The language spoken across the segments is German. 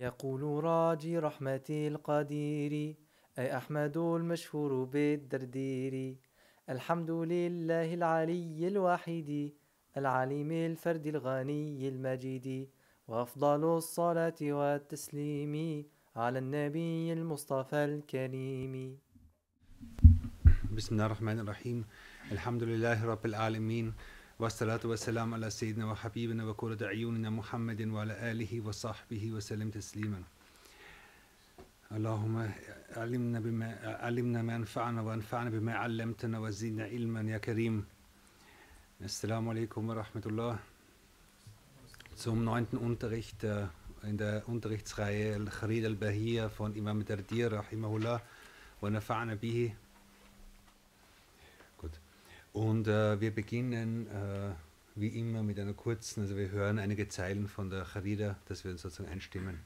يقول راجي رحمة القدير أي أحمد المشهور بالدردير. الحمد لله العلي الواحد العليم الفرد الغني المجيد. وأفضل الصلاة والتسليم على النبي المصطفى الكريم. بسم الله الرحمن الرحيم. الحمد لله رب العالمين. والصلاة والسلام على سيدنا وحبيبنا وكورة عيوننا محمد وعلى آله وصحبه وسلم تسليما. اللهم علمنا بما علمنا ما ينفعنا وأنفعنا بما علمتنا وزدنا علما يا كريم. السلام عليكم ورحمة الله. Zum neunten Unterricht äh, in der Unterrichtsreihe Al-Kharid Al-Bahiyya von Imam Dardir, Rahimahullah, wa nafa'ana bihi, Und äh, wir beginnen äh, wie immer mit einer kurzen, also wir hören einige Zeilen von der Kharida, dass wir uns sozusagen einstimmen.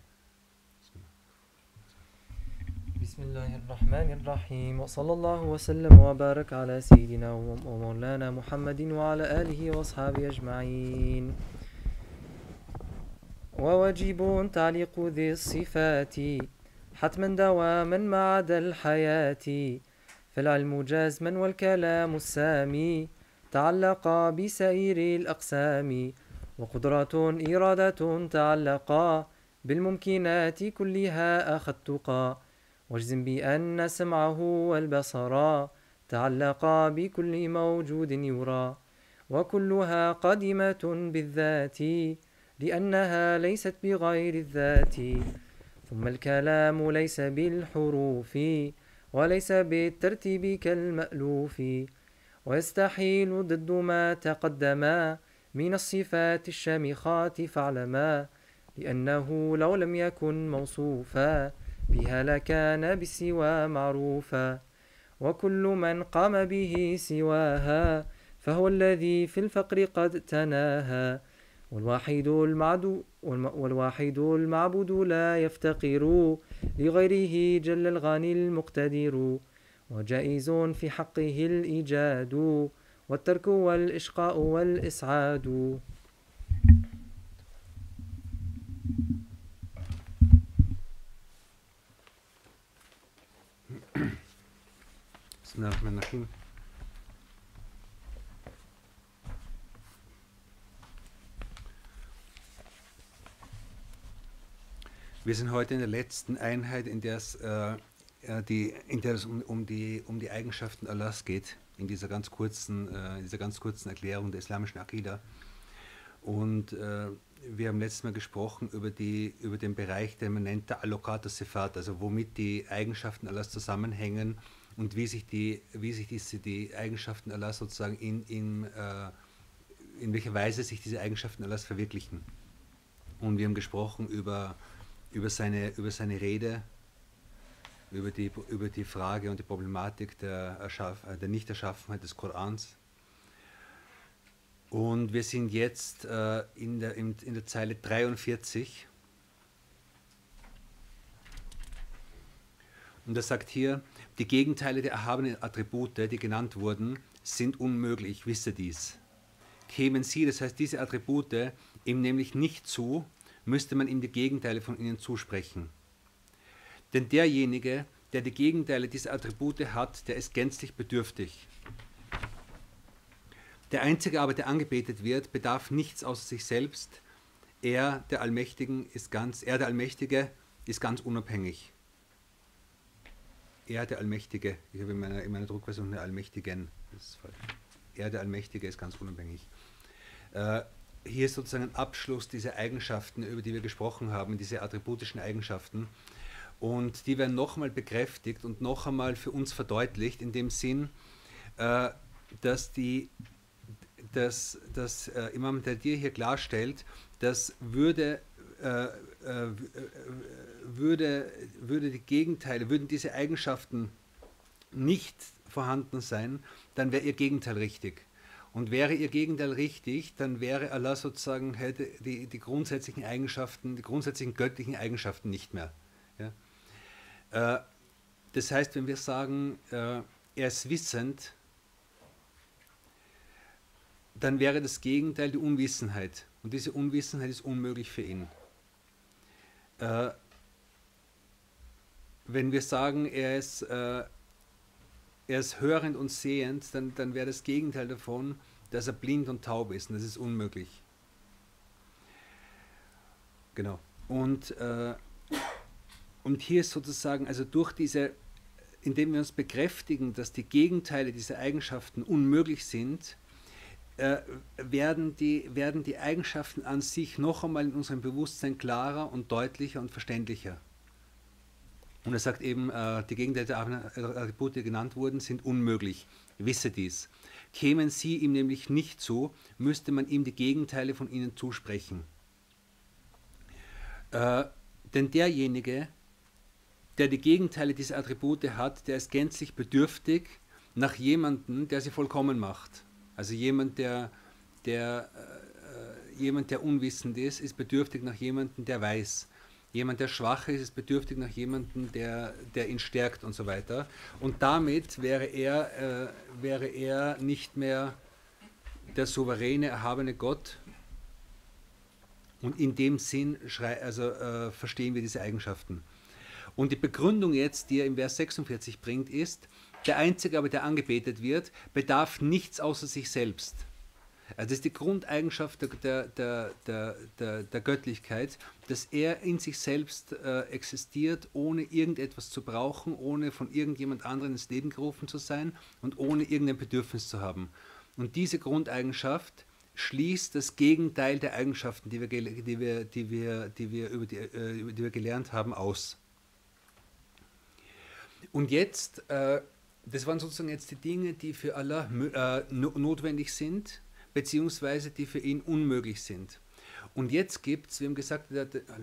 بسم الله الرحمن الرحيم وصلى الله وسلم وبارك على سيدنا ومولانا محمد وعلى آله وأصحابه أجمعين وواجب تعليق ذي الصفات حتما دواما ما عدا الحياة فالعلم جازما والكلام السامي. تعلقا بسائر الأقسام. وقدرة إرادة تعلقا. بالممكنات كلها أخذتقا واجزم بأن سمعه والبصر. تعلقا بكل موجود يرى. وكلها قادمة بالذات. لأنها ليست بغير الذات. ثم الكلام ليس بالحروف. وليس بالترتيب كالمألوف. ويستحيل ضد ما تقدم من الصفات الشامخات فاعلما لأنه لو لم يكن موصوفا بها لكان بالسوى معروفا وكل من قام به سواها فهو الذي في الفقر قد تناهى. والواحد المعدو والواحد المعبود لا يفتقر لغيره جل الغني المقتدر وجائز في حقه الإيجاد والترك والإشقاء والإسعاد. بسم الله الرحمن الرحيم. Wir sind heute in der letzten Einheit, in der es, äh, die, in der es um, um, die, um die Eigenschaften Allahs geht, in dieser ganz kurzen, äh, dieser ganz kurzen Erklärung der islamischen Akida. Und äh, wir haben letztes Mal gesprochen über, die, über den Bereich, den man nennt der Allocator Sifat, also womit die Eigenschaften Allahs zusammenhängen und wie sich die, wie sich diese, die Eigenschaften Allahs sozusagen in, in, äh, in welcher Weise sich diese Eigenschaften Allahs verwirklichen. Und wir haben gesprochen über, über, seine, über seine Rede, über die, über die Frage und die Problematik der, Erschaff, der Nichterschaffenheit des Korans. Und wir sind jetzt äh, in, der, in, in der Zeile 43. Und er sagt hier, die Gegenteile der erhabenen Attribute, die genannt wurden, sind unmöglich, wisse dies. Kämen sie, das heißt diese Attribute, ihm nämlich nicht zu, müsste man ihm die Gegenteile von ihnen zusprechen. Denn derjenige, der die Gegenteile dieser Attribute hat, der ist gänzlich bedürftig. Der Einzige aber, der angebetet wird, bedarf nichts außer sich selbst. Er, der Allmächtigen, ist ganz, er, der Allmächtige, ist ganz unabhängig. Er, der Allmächtige, ich habe in meiner, in meiner Druckversion eine Allmächtigen, das ist falsch. Er, der Allmächtige, ist ganz unabhängig. Äh, hier ist sozusagen ein Abschluss dieser Eigenschaften, über die wir gesprochen haben, diese attributischen Eigenschaften. Und die werden nochmal bekräftigt und noch einmal für uns verdeutlicht, in dem Sinn, äh, dass, die, dass, dass äh, Imam Tadir hier klarstellt, dass würde, äh, äh, würde, würde die Gegenteile, würden diese Eigenschaften nicht vorhanden sein, dann wäre ihr Gegenteil richtig. Und wäre ihr Gegenteil richtig, dann wäre Allah sozusagen, hätte die, die grundsätzlichen Eigenschaften, die grundsätzlichen göttlichen Eigenschaften nicht mehr. Ja? Äh, das heißt, wenn wir sagen, äh, er ist wissend, dann wäre das Gegenteil die Unwissenheit. Und diese Unwissenheit ist unmöglich für ihn. Äh, wenn wir sagen, er ist, äh, er ist hörend und sehend, dann, dann wäre das Gegenteil davon, dass er blind und taub ist. Und das ist unmöglich. Genau. Und, äh, und hier ist sozusagen, also durch diese, indem wir uns bekräftigen, dass die Gegenteile dieser Eigenschaften unmöglich sind, äh, werden, die, werden die Eigenschaften an sich noch einmal in unserem Bewusstsein klarer und deutlicher und verständlicher. Und er sagt eben, äh, die Gegenteile der Attribute, die genannt wurden, sind unmöglich. Wisse dies. Kämen sie ihm nämlich nicht zu, müsste man ihm die Gegenteile von ihnen zusprechen. Äh, denn derjenige, der die Gegenteile dieser Attribute hat, der ist gänzlich bedürftig nach jemandem, der sie vollkommen macht. Also jemand, der, der, äh, jemand, der unwissend ist, ist bedürftig nach jemandem, der weiß. Jemand, der schwach ist, ist bedürftig nach jemandem, der, der ihn stärkt und so weiter. Und damit wäre er, äh, wäre er nicht mehr der souveräne, erhabene Gott. Und in dem Sinn also, äh, verstehen wir diese Eigenschaften. Und die Begründung jetzt, die er im Vers 46 bringt, ist, der Einzige aber, der angebetet wird, bedarf nichts außer sich selbst. Also das ist die Grundeigenschaft der, der, der, der, der Göttlichkeit, dass er in sich selbst äh, existiert, ohne irgendetwas zu brauchen, ohne von irgendjemand anderem ins Leben gerufen zu sein und ohne irgendein Bedürfnis zu haben. Und diese Grundeigenschaft schließt das Gegenteil der Eigenschaften, die wir, gelernt haben, aus. Und jetzt äh, das waren sozusagen jetzt die Dinge, die für Allah äh, notwendig sind, beziehungsweise die für ihn unmöglich sind. Und jetzt gibt es, wir haben gesagt,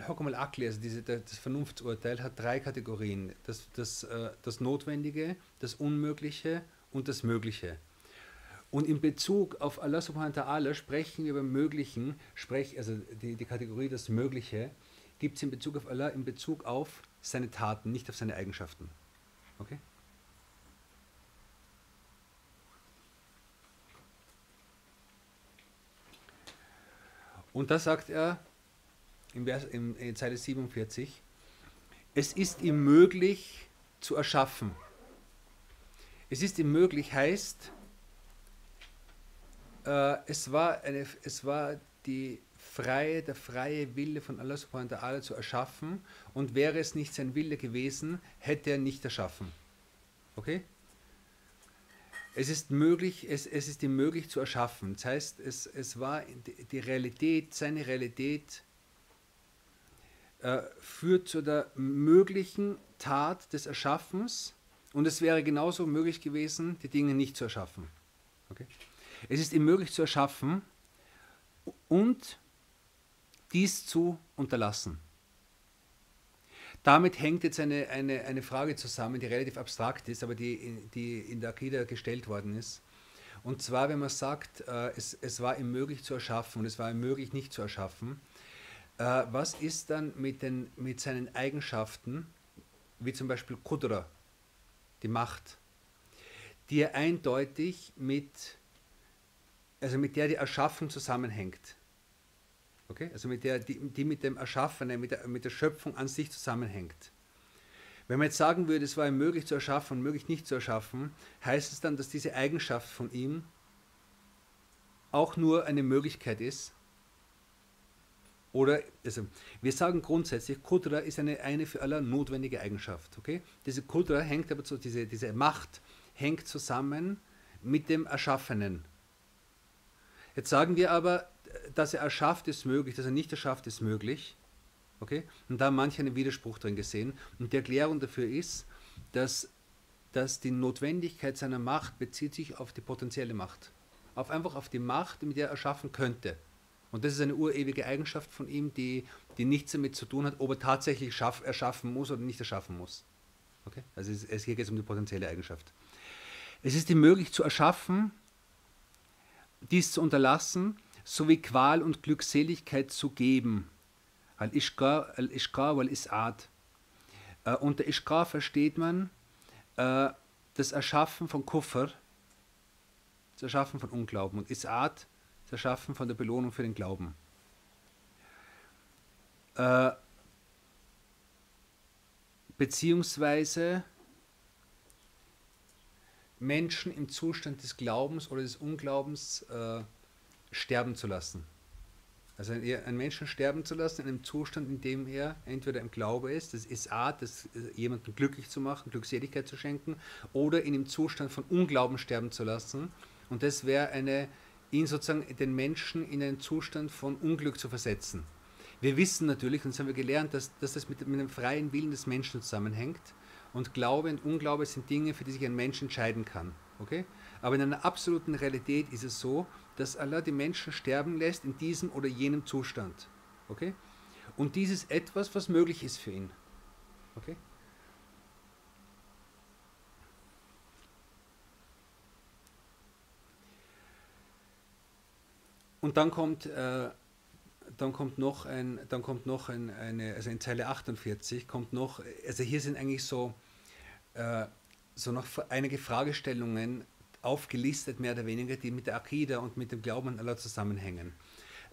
Hokam al-Akli, also diese, das Vernunftsurteil, hat drei Kategorien. Das, das, äh, das Notwendige, das Unmögliche und das Mögliche. Und in Bezug auf Allah subhanahu wa ta'ala sprechen wir beim Möglichen, sprech, also die, die Kategorie das Mögliche, gibt es in Bezug auf Allah in Bezug auf seine Taten, nicht auf seine Eigenschaften. Okay? Und da sagt er in, Vers, in, in Zeile 47, es ist ihm möglich zu erschaffen. Es ist ihm möglich heißt, äh, es, war eine, es war die freie, der freie Wille von Allah subhanahu wa ta'ala zu erschaffen und wäre es nicht sein Wille gewesen, hätte er nicht erschaffen. Okay? Es ist möglich, es, es ist ihm möglich zu erschaffen. Das heißt, es, es war die Realität, seine Realität äh, führt zu der möglichen Tat des Erschaffens und es wäre genauso möglich gewesen, die Dinge nicht zu erschaffen. Okay? Es ist ihm möglich zu erschaffen und dies zu unterlassen. Damit hängt jetzt eine, eine, eine Frage zusammen, die relativ abstrakt ist, aber die, die in der Akida gestellt worden ist. Und zwar, wenn man sagt, äh, es, es war ihm möglich zu erschaffen und es war ihm möglich nicht zu erschaffen, äh, was ist dann mit, den, mit seinen Eigenschaften, wie zum Beispiel Kudra, die Macht, die er eindeutig mit, also mit der die Erschaffung zusammenhängt? Okay? Also mit der, die, die mit dem Erschaffenen, mit der, mit der Schöpfung an sich zusammenhängt. Wenn man jetzt sagen würde, es war ihm möglich zu erschaffen und möglich nicht zu erschaffen, heißt es dann, dass diese Eigenschaft von ihm auch nur eine Möglichkeit ist? Oder, also, wir sagen grundsätzlich, Kudra ist eine, eine für alle notwendige Eigenschaft. Okay? Diese Kudra hängt aber zu, diese, diese Macht hängt zusammen mit dem Erschaffenen. Jetzt sagen wir aber, dass er erschafft, ist möglich, dass er nicht erschafft, ist möglich. Okay? Und da haben manche einen Widerspruch drin gesehen. Und die Erklärung dafür ist, dass, dass die Notwendigkeit seiner Macht bezieht sich auf die potenzielle Macht. Auf einfach auf die Macht, mit der er erschaffen könnte. Und das ist eine urewige Eigenschaft von ihm, die, die nichts damit zu tun hat, ob er tatsächlich schaff, erschaffen muss oder nicht erschaffen muss. Okay? Also es, es, hier geht es um die potenzielle Eigenschaft. Es ist ihm möglich zu erschaffen, dies zu unterlassen, sowie Qual und Glückseligkeit zu geben. Al-Ishqa wal-Is'ad. Äh, unter Ishqa versteht man äh, das Erschaffen von Kuffer, das Erschaffen von Unglauben und Is'ad, das Erschaffen von der Belohnung für den Glauben. Äh, beziehungsweise Menschen im Zustand des Glaubens oder des Unglaubens äh, sterben zu lassen. Also einen Menschen sterben zu lassen in einem Zustand, in dem er entweder im Glaube ist, das ist Art, das äh, jemanden glücklich zu machen, Glückseligkeit zu schenken, oder in einem Zustand von Unglauben sterben zu lassen. Und das wäre eine, ihn sozusagen den Menschen in einen Zustand von Unglück zu versetzen. Wir wissen natürlich, und das haben wir gelernt, dass, dass das mit, mit dem freien Willen des Menschen zusammenhängt. Und Glaube und Unglaube sind Dinge, für die sich ein Mensch entscheiden kann. Okay? Aber in einer absoluten Realität ist es so, dass Allah die Menschen sterben lässt in diesem oder jenem Zustand. Okay? Und dies ist etwas, was möglich ist für ihn. Okay? Und dann kommt, äh, dann kommt noch, ein, dann kommt noch ein, eine, also in Zeile 48 kommt noch, also hier sind eigentlich so, äh, so noch einige Fragestellungen aufgelistet, mehr oder weniger, die mit der Akida und mit dem Glauben an Allah zusammenhängen.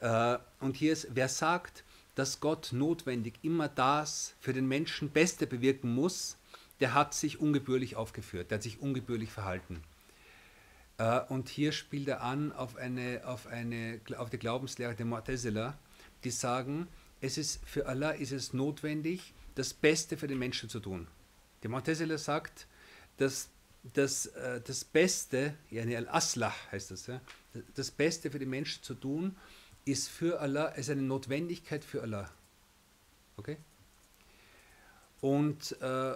Äh, und hier ist, wer sagt, dass Gott notwendig immer das für den Menschen Beste bewirken muss, der hat sich ungebührlich aufgeführt, der hat sich ungebührlich verhalten. Äh, und hier spielt er an auf, eine, auf, eine, auf die Glaubenslehre der Mu'tazila, die sagen, es ist, für Allah ist es notwendig, das Beste für den Menschen zu tun. Der Mu'tazila sagt, dass das, äh, das Beste, yani al-Aslah heißt das, ja, das Beste für die Menschen zu tun, ist für Allah, ist eine Notwendigkeit für Allah. Okay? Und, äh,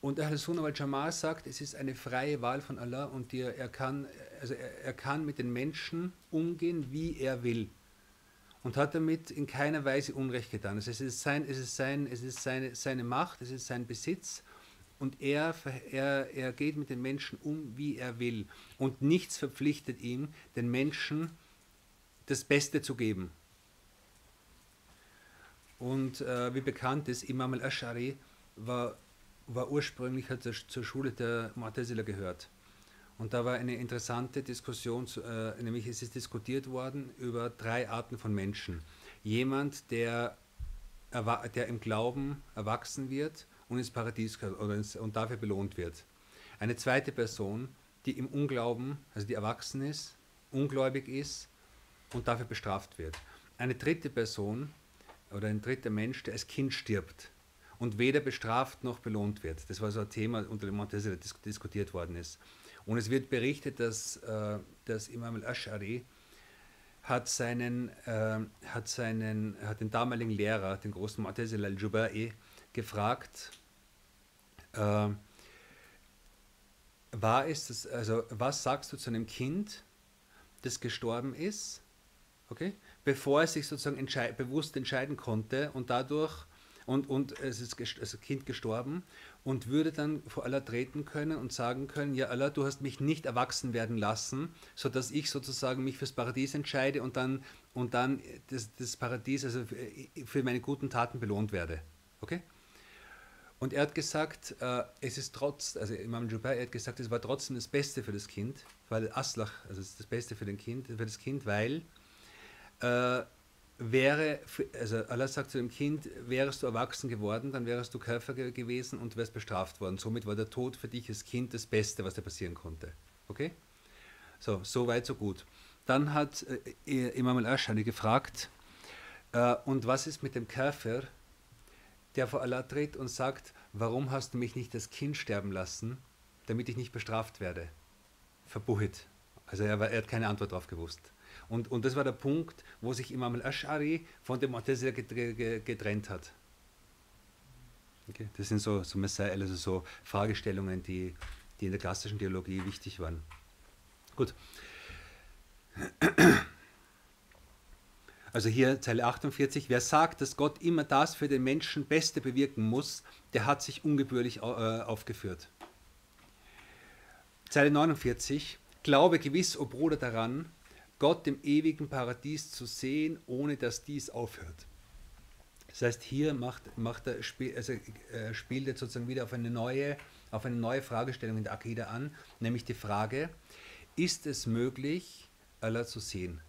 und Ahl-Sunnah al-Jamal sagt, es ist eine freie Wahl von Allah und die, er, kann, also er, er kann mit den Menschen umgehen, wie er will. Und hat damit in keiner Weise Unrecht getan. Also es ist, sein, es ist, sein, es ist seine, seine Macht, es ist sein Besitz und er, er, er geht mit den Menschen um, wie er will. Und nichts verpflichtet ihn, den Menschen das Beste zu geben. Und äh, wie bekannt ist, Imam al-Ash'ari war, war ursprünglich, hat er zur Schule der Mu'tazila gehört. Und da war eine interessante Diskussion, äh, nämlich es ist diskutiert worden über drei Arten von Menschen. Jemand, der, der im Glauben erwachsen wird, und ins Paradies oder ins, und dafür belohnt wird. Eine zweite Person, die im Unglauben, also die erwachsen ist, ungläubig ist und dafür bestraft wird. Eine dritte Person oder ein dritter Mensch, der als Kind stirbt und weder bestraft noch belohnt wird. Das war so ein Thema, unter dem Montezela dis diskutiert worden ist. Und es wird berichtet, dass, äh, dass Imam al-Ash'ari hat seinen, äh, hat seinen, hat den damaligen Lehrer, den großen Mu'tazila al-Jubai, gefragt, äh, war es also was sagst du zu einem Kind, das gestorben ist, okay, bevor es sich sozusagen entschei bewusst entscheiden konnte und dadurch und, und es ist also Kind gestorben und würde dann vor Allah treten können und sagen können, ja Allah, du hast mich nicht erwachsen werden lassen, sodass ich sozusagen mich fürs Paradies entscheide und dann, und dann das, das Paradies also für meine guten Taten belohnt werde. Okay? Und er hat gesagt, äh, es ist trotz, also Imam Jubair, er hat gesagt, es war trotzdem das Beste für das Kind, weil Aslach, also es ist das Beste für, den kind, für das Kind, weil äh, wäre, also Allah sagt zu dem Kind, wärst du erwachsen geworden, dann wärst du Käufer gewesen und wärst bestraft worden. Somit war der Tod für dich als Kind das Beste, was dir passieren konnte. Okay? So, so weit, so gut. Dann hat äh, Imam al-Ashari gefragt, äh, und was ist mit dem Käfer, der vor Allah tritt und sagt, warum hast du mich nicht das Kind sterben lassen, damit ich nicht bestraft werde? Verbuchit. Also er, war, er hat keine Antwort darauf gewusst. Und, und das war der Punkt, wo sich Imam al-Ash'ari von dem Mu'tazila getrennt hat. Okay? Das sind so, so Messiah, also so Fragestellungen, die, die in der klassischen Theologie wichtig waren. Gut. Also hier Zeile 48, wer sagt, dass Gott immer das für den Menschen Beste bewirken muss, der hat sich ungebührlich äh, aufgeführt. Zeile 49, glaube gewiss, o Bruder, daran, Gott im ewigen Paradies zu sehen, ohne dass dies aufhört. Das heißt, hier macht, macht er, also, äh, spielt er sozusagen wieder auf eine, neue, auf eine neue Fragestellung in der Akida an, nämlich die Frage, ist es möglich, Allah zu sehen?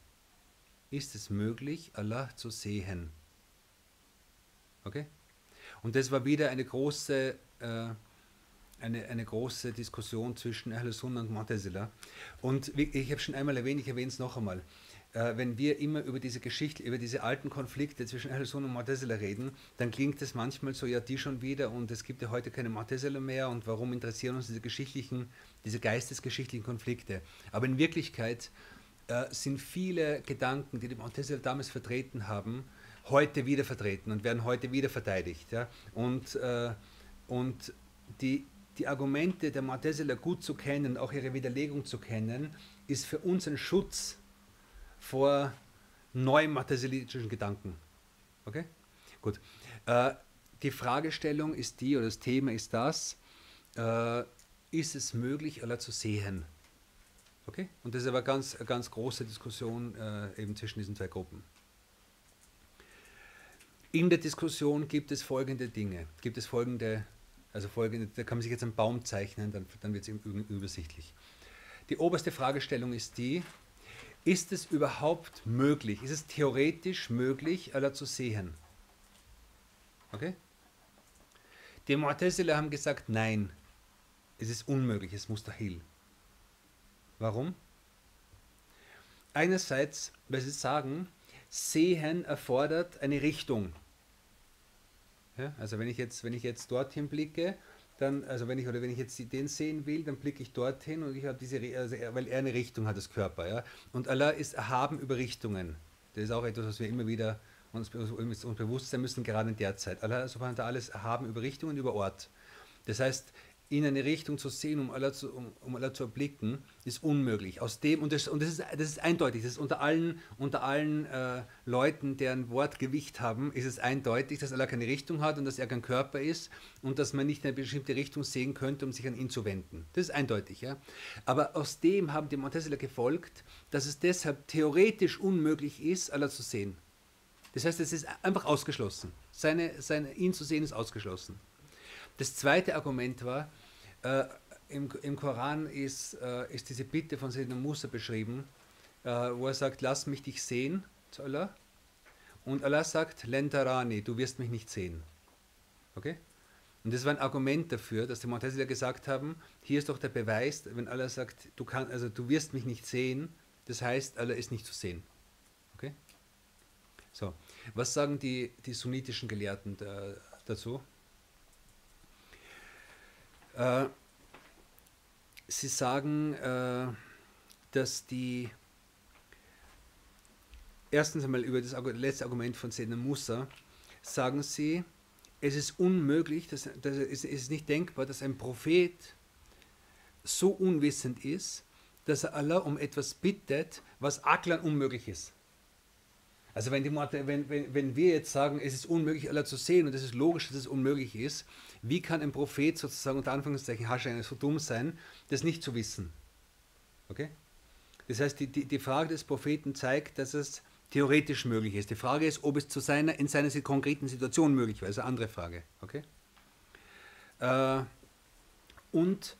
Ist es möglich, Allah zu sehen. Okay? Und das war wieder eine große, äh, eine, eine große Diskussion zwischen Ahl und Mu'tazila. Und ich habe schon einmal erwähnt, ich erwähne es noch einmal äh, wenn wir immer über diese Geschichte, über diese alten Konflikte zwischen Ahl-Sun und Mu'tazila reden, dann klingt es manchmal so, ja, die schon wieder und es gibt ja heute keine Mu'tazila mehr und warum interessieren uns diese geschichtlichen, diese geistesgeschichtlichen Konflikte? Aber in Wirklichkeit äh, sind viele Gedanken, die die Mu'tazila damals vertreten haben, heute wieder vertreten und werden heute wieder verteidigt. Ja? Und, äh, und die, die Argumente der Mu'tazila gut zu kennen, auch ihre Widerlegung zu kennen, ist für uns ein Schutz vor neuen materialistischen Gedanken. Okay? Gut. Äh, die Fragestellung ist die, oder das Thema ist das, äh, ist es möglich, Allah zu sehen? Okay? Und das ist aber ganz, eine ganz große Diskussion äh, eben zwischen diesen zwei Gruppen. In der Diskussion gibt es folgende Dinge, gibt es folgende, also folgende, da kann man sich jetzt einen Baum zeichnen, dann, dann wird es übersichtlich. Die oberste Fragestellung ist die, ist es überhaupt möglich, ist es theoretisch möglich, Allah zu sehen? Okay? Die Mu'tazila haben gesagt, nein, es ist unmöglich, es muss mustahil. Warum? Einerseits, weil sie sagen, Sehen erfordert eine Richtung. Ja, also wenn ich jetzt, wenn ich jetzt dorthin blicke, dann, also wenn ich, oder wenn ich jetzt den sehen will, dann blicke ich dorthin und ich habe diese, also er, weil er eine Richtung hat, das Körper, ja. Und Allah ist erhaben über Richtungen. Das ist auch etwas, was wir immer wieder uns, uns bewusst sein müssen, gerade in der Zeit. Allah subhanahu wa alles erhaben über Richtungen, über Ort. Das heißt, in eine Richtung zu sehen, um Allah zu, um, um Allah zu erblicken, ist unmöglich. Aus dem, und das, und das, ist, das ist eindeutig, das ist unter allen, unter allen äh, Leuten, deren Wort Gewicht haben, ist es eindeutig, dass Allah keine Richtung hat und dass er kein Körper ist und dass man nicht eine bestimmte Richtung sehen könnte, um sich an ihn zu wenden. Das ist eindeutig. Ja? Aber aus dem haben die Montesela gefolgt, dass es deshalb theoretisch unmöglich ist, Allah zu sehen. Das heißt, es ist einfach ausgeschlossen. Seine, seine, ihn zu sehen ist ausgeschlossen. Das zweite Argument war, äh, im, im, Koran ist, äh, ist diese Bitte von Sayyidina Musa beschrieben, äh, wo er sagt, lass mich dich sehen zu Allah. Und Allah sagt, Lentarani, du wirst mich nicht sehen. Okay? Und das war ein Argument dafür, dass die Mu'tazila gesagt haben, hier ist doch der Beweis, wenn Allah sagt, du, kann, also du wirst mich nicht sehen, das heißt, Allah ist nicht zu sehen. Okay? So, was sagen die, die sunnitischen Gelehrten da, dazu? Äh, Sie sagen, äh, dass die erstens einmal über das letzte Argument von Sedna Musa sagen Sie, es ist unmöglich, dass, dass es ist nicht denkbar, dass ein Prophet so unwissend ist, dass er Allah um etwas bittet, was Aklan unmöglich ist. Also wenn, die, wenn, wenn, wenn wir jetzt sagen, es ist unmöglich, Allah zu sehen und es ist logisch, dass es unmöglich ist, wie kann ein Prophet sozusagen unter Anführungszeichen Haschein so dumm sein, das nicht zu wissen? Okay? Das heißt, die, die, die Frage des Propheten zeigt, dass es theoretisch möglich ist. Die Frage ist, ob es zu seiner, in seiner konkreten Situation möglich war. Das ist eine andere Frage. Okay? Äh, und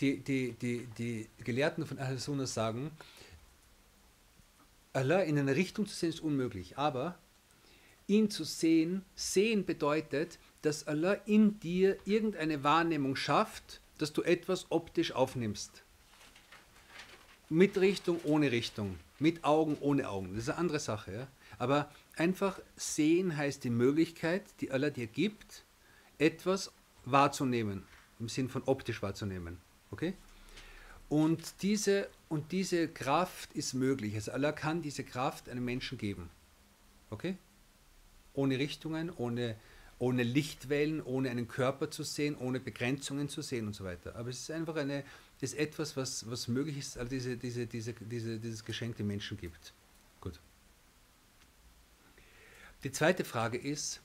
die, die, die, die Gelehrten von Ahl-Sunnah sagen, Allah in eine Richtung zu sehen ist unmöglich, aber ihn zu sehen, sehen bedeutet, dass Allah in dir irgendeine Wahrnehmung schafft, dass du etwas optisch aufnimmst. Mit Richtung, ohne Richtung. Mit Augen, ohne Augen. Das ist eine andere Sache. Ja? Aber einfach sehen heißt die Möglichkeit, die Allah dir gibt, etwas wahrzunehmen. Im Sinn von optisch wahrzunehmen. Okay? Und diese, und diese Kraft ist möglich. Also Allah kann diese Kraft einem Menschen geben. Okay? Ohne Richtungen, ohne, ohne Lichtwellen, ohne einen Körper zu sehen, ohne Begrenzungen zu sehen und so weiter. Aber es ist einfach eine, ist etwas, was, was möglich ist, also diese, diese, diese, diese, dieses Geschenk dem Menschen gibt. Gut. Die zweite Frage ist,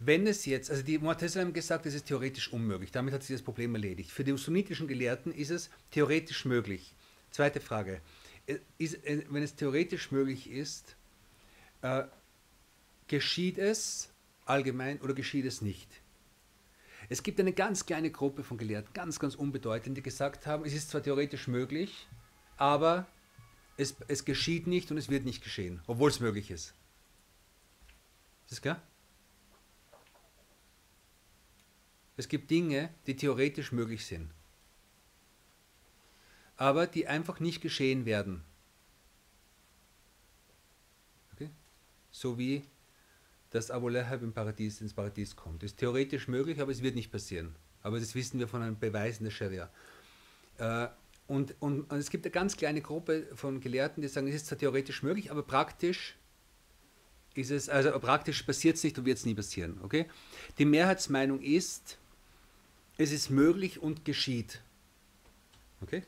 wenn es jetzt, also die Mu'tazila haben gesagt, es ist theoretisch unmöglich, damit hat sich das Problem erledigt. Für die sunnitischen Gelehrten ist es theoretisch möglich. Zweite Frage, äh, ist, äh, wenn es theoretisch möglich ist, äh, geschieht es allgemein oder geschieht es nicht? Es gibt eine ganz kleine Gruppe von Gelehrten, ganz, ganz unbedeutend, die gesagt haben, es ist zwar theoretisch möglich, aber es, es geschieht nicht und es wird nicht geschehen, obwohl es möglich ist. Ist das klar? Es gibt Dinge, die theoretisch möglich sind, aber die einfach nicht geschehen werden. Okay? So wie dass Abu Lahab im Paradies, ins Paradies kommt. Ist theoretisch möglich, aber es wird nicht passieren. Aber das wissen wir von einem Beweis in der Scharia. Äh, und, und, und, es gibt eine ganz kleine Gruppe von Gelehrten, die sagen, es ist zwar theoretisch möglich, aber praktisch ist es, also praktisch passiert es nicht und wird es nie passieren. Okay? Die Mehrheitsmeinung ist, es ist möglich und geschieht. Okay?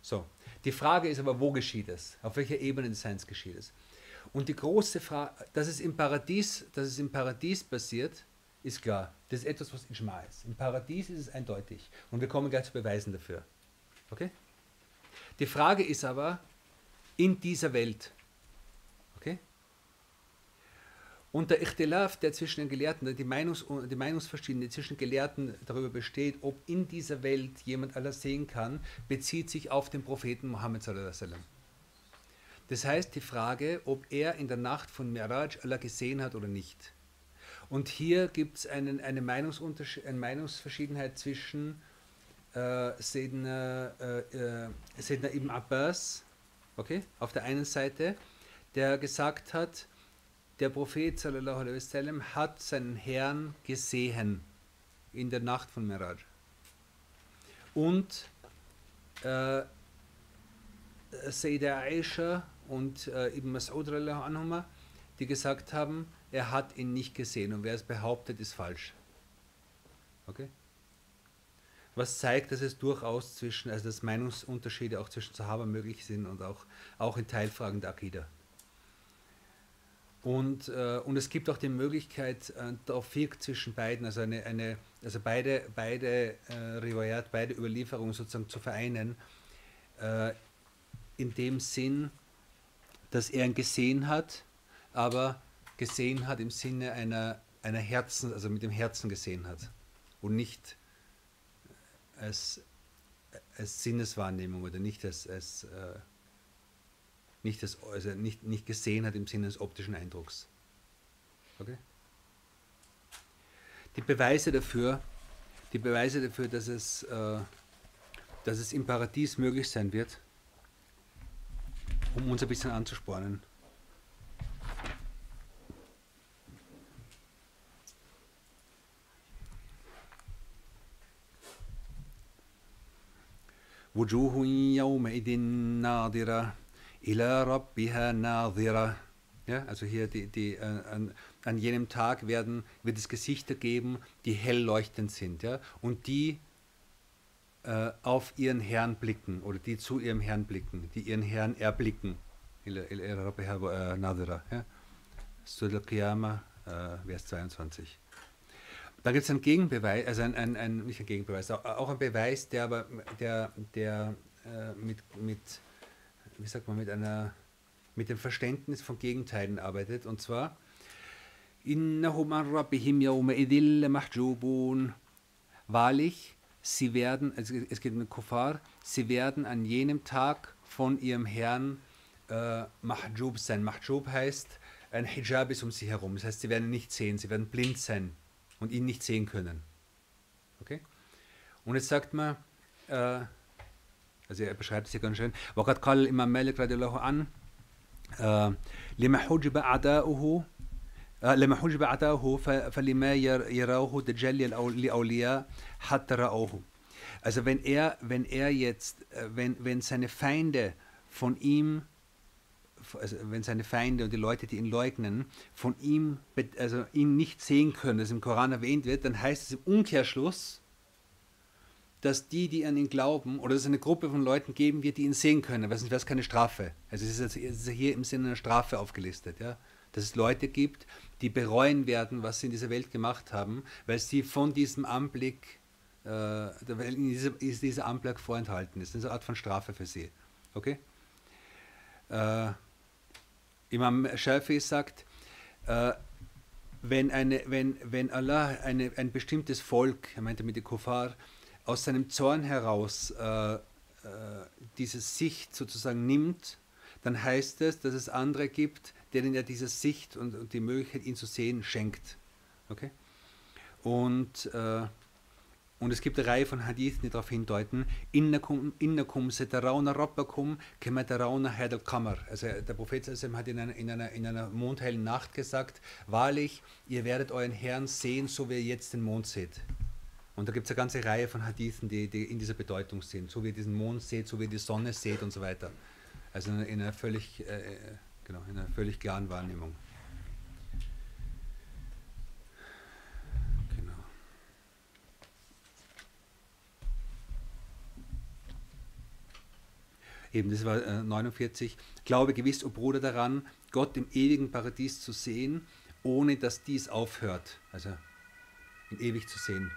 So. Die Frage ist aber, wo geschieht es? Auf welcher Ebene des Seins geschieht es? Und die große Frage, dass es im Paradies, dass es im Paradies passiert, ist klar. Das ist etwas, was Ijma ist. Im Paradies ist es eindeutig. Und wir kommen gleich zu Beweisen dafür. Okay? Die Frage ist aber, in dieser Welt, okay? Und der Ichtilaf, der zwischen den Gelehrten, die, Meinungs die Meinungsverschiedenheit zwischen Gelehrten darüber besteht, ob in dieser Welt jemand Allah sehen kann, bezieht sich auf den Propheten wasallam. Das heißt die Frage, ob er in der Nacht von Miraj Allah gesehen hat oder nicht. Und hier gibt es eine, eine Meinungsverschiedenheit zwischen äh, Sedna, äh, äh, Sedna ibn Abbas, okay, auf der einen Seite, der gesagt hat, der Prophet sallallahu alaihi wasallam hat seinen Herrn gesehen in der Nacht von Miraj. Und äh, Sayyida Aisha und äh, Ibn Mas'ud anhuma, die gesagt haben, er hat ihn nicht gesehen und wer es behauptet, ist falsch. Okay? Was zeigt, dass es durchaus zwischen, also dass Meinungsunterschiede auch zwischen Sahaba möglich sind und auch, auch in Teilfragen der Akida. Und, äh, und es gibt auch die Möglichkeit, äh, Tawfiq zwischen beiden, also, eine, eine, also beide, beide äh, Riwayat, beide Überlieferungen sozusagen zu vereinen, äh, in dem Sinn, dass er ihn gesehen hat, aber gesehen hat im Sinne einer, einer Herzen, also mit dem Herzen gesehen hat und nicht als, als Sinneswahrnehmung oder nicht als, als äh, nicht, als, also nicht, nicht gesehen hat im Sinne des optischen Eindrucks. Okay? Die Beweise dafür, die Beweise dafür, dass es, äh, dass es im Paradies möglich sein wird, um uns ein bisschen anzuspornen. وجوه يومئذ ناظرة Ila Rabbiha Nadira. Ja, also hier die, die, äh, an, an jenem Tag werden, wird es Gesichter geben, die hell leuchtend sind ja, und die äh, auf ihren Herrn blicken oder die zu ihrem Herrn blicken, die ihren Herrn erblicken. Ila Rabbiha äh, Nadira. Ja. Surah Qiyamah, äh, Vers 22. Da gibt es einen Gegenbeweis, also ein, ein, ein, nicht ein Gegenbeweis, auch ein Beweis, der aber der, der äh, mit, mit wie sagt man, mit einer mit dem Verständnis von Gegenteilen arbeitet. Und zwar. Wahrlich, sie werden, also es geht um den Kuffar, sie werden an jenem Tag von ihrem Herrn äh, Mahjub sein. Mahjub heißt, ein Hijab ist um sie herum. Das heißt, sie werden nicht sehen, sie werden blind sein und ihn nicht sehen können. Okay? Und jetzt sagt man, äh, also er beschreibt es hier ganz schön, وقد قال الإمام مالك رضي الله عنه لما حجب أعداؤه لما حجب أعداؤه فلما يراه تجلي لأولياء حتى رأوه also wenn er, wenn er jetzt, äh, wenn, wenn seine Feinde von ihm, also wenn seine Feinde und die Leute, die ihn leugnen, von ihm, also ihn nicht sehen können, das im Koran erwähnt wird, dann heißt es im Umkehrschluss, dass die, die an ihn glauben, oder dass es eine Gruppe von Leuten geben wird, die ihn sehen können, wäre es keine Strafe. Also es ist, jetzt, hier im Sinne einer Strafe aufgelistet, ja. Dass es Leute gibt, die bereuen werden, was sie in dieser Welt gemacht haben, weil sie von diesem Anblick äh, weil dieser, ist dieser Anblick vorenthalten ist. Das ist eine Art von Strafe für sie. Okay? Äh, Imam Shafi sagt, äh, wenn, eine, wenn, wenn Allah eine, ein bestimmtes Volk, er meinte mit dem Kuffar, aus seinem Zorn heraus äh, äh, diese Sicht sozusagen nimmt, dann heißt es, dass es andere gibt, denen er diese Sicht und, und die Möglichkeit, ihn zu sehen, schenkt. Okay? Und, äh, und es gibt eine Reihe von Hadithen, die darauf hindeuten, innakum, innakum setarauna rabbakum kematarauna herdal kamar. Also der Prophet hat in einer, in, einer, in einer mondhellen Nacht gesagt, wahrlich, ihr werdet euren Herrn sehen, so wie ihr jetzt den Mond seht. Und da gibt es eine ganze Reihe von Hadithen, die, die, in dieser Bedeutung sind. So wie ihr diesen Mond seht, so wie ihr die Sonne seht und so weiter. Also in, in einer, völlig, äh, äh genau, in einer völlig klaren Wahrnehmung. Genau. Eben, das war äh, 49. Glaube gewiss, o Bruder, daran, Gott im ewigen Paradies zu sehen, ohne dass dies aufhört. Also ewig zu sehen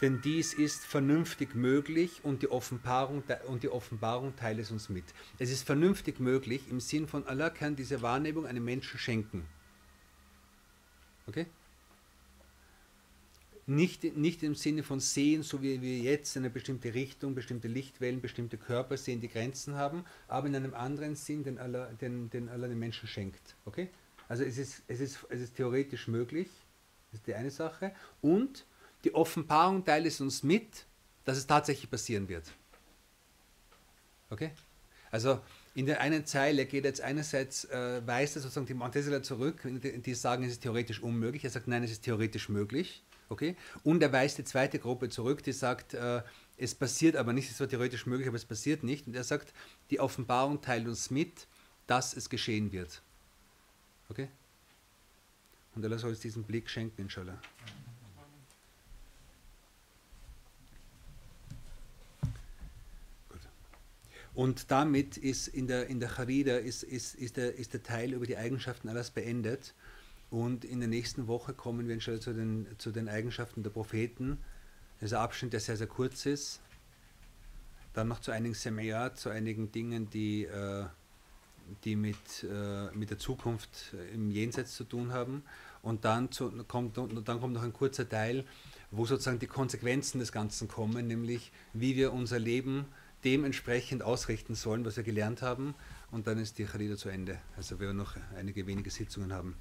denn dies ist vernünftig möglich und die Offenbarung, und die Offenbarung teilt es uns mit. Es ist vernünftig möglich im Sinn von Allah kann diese Wahrnehmung einem Menschen schenken. Okay? Nicht, nicht im Sinne von sehen, so wie wir jetzt eine bestimmte Richtung, bestimmte Lichtwellen, bestimmte Körper sehen, die Grenzen haben, aber in einem anderen Sinn, den Allah den, den, Allah den Menschen schenkt. Okay? Also es ist, es, ist, es ist theoretisch möglich, das ist die eine Sache. Und die Offenbarung teilt es uns mit, dass es tatsächlich passieren wird. Okay? Also in der einen Zeile geht jetzt einerseits, äh, weist er sozusagen die Montesela zurück, die, sagen, es ist theoretisch unmöglich. Er sagt, nein, es ist theoretisch möglich. Okay? Und er weist die zweite Gruppe zurück, die sagt, äh, es passiert aber nicht, es war theoretisch möglich, aber es passiert nicht. Und er sagt, die Offenbarung teilt uns mit, dass es geschehen wird. Okay? Und Allah soll uns diesen Blick schenken, inshallah. Und damit ist in der, in der Charida ist, ist, ist, der, ist der Teil über die Eigenschaften alles beendet. Und in der nächsten Woche kommen wir zu den, zu den Eigenschaften der Propheten. Das ist ein Abschnitt, der sehr, sehr kurz ist. Dann noch zu einigen Semeyat, zu einigen Dingen, die, äh, die mit, äh, mit der Zukunft im Jenseits zu tun haben. Und dann, zu, kommt, dann kommt noch ein kurzer Teil, wo sozusagen die Konsequenzen des Ganzen kommen, nämlich wie wir unser Leben dementsprechend ausrichten sollen, was wir gelernt haben. Und dann ist die Charida zu Ende. Also wir noch einige wenige Sitzungen haben.